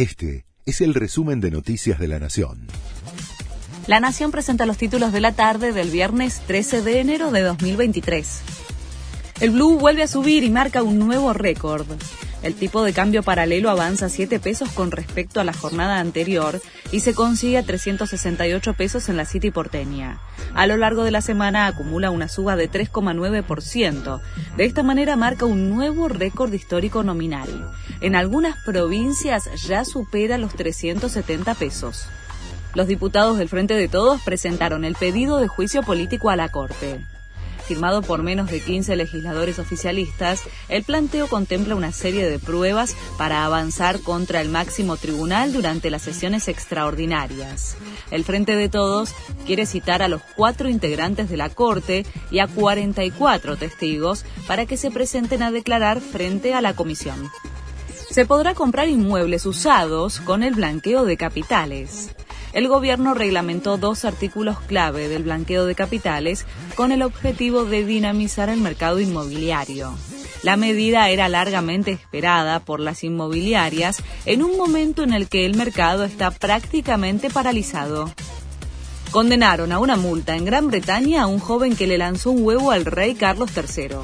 Este es el resumen de Noticias de la Nación. La Nación presenta los títulos de la tarde del viernes 13 de enero de 2023. El Blue vuelve a subir y marca un nuevo récord. El tipo de cambio paralelo avanza 7 pesos con respecto a la jornada anterior y se consigue a 368 pesos en la City porteña. A lo largo de la semana acumula una suba de 3,9%. De esta manera marca un nuevo récord histórico nominal. En algunas provincias ya supera los 370 pesos. Los diputados del Frente de Todos presentaron el pedido de juicio político a la Corte firmado por menos de 15 legisladores oficialistas, el planteo contempla una serie de pruebas para avanzar contra el máximo tribunal durante las sesiones extraordinarias. El Frente de Todos quiere citar a los cuatro integrantes de la Corte y a 44 testigos para que se presenten a declarar frente a la comisión. Se podrá comprar inmuebles usados con el blanqueo de capitales el gobierno reglamentó dos artículos clave del blanqueo de capitales con el objetivo de dinamizar el mercado inmobiliario. La medida era largamente esperada por las inmobiliarias en un momento en el que el mercado está prácticamente paralizado. Condenaron a una multa en Gran Bretaña a un joven que le lanzó un huevo al rey Carlos III.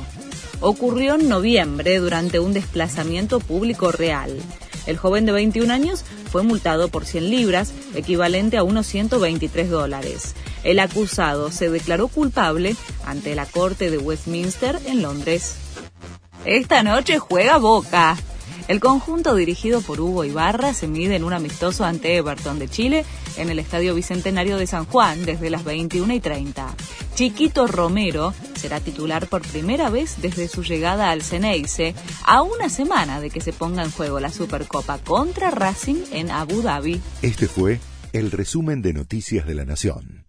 Ocurrió en noviembre durante un desplazamiento público real. El joven de 21 años fue multado por 100 libras, equivalente a unos 123 dólares. El acusado se declaró culpable ante la Corte de Westminster en Londres. Esta noche juega Boca. El conjunto dirigido por Hugo Ibarra se mide en un amistoso ante Everton de Chile en el Estadio Bicentenario de San Juan desde las 21 y 30. Chiquito Romero será titular por primera vez desde su llegada al Ceneice a una semana de que se ponga en juego la Supercopa contra Racing en Abu Dhabi. Este fue el resumen de Noticias de la Nación.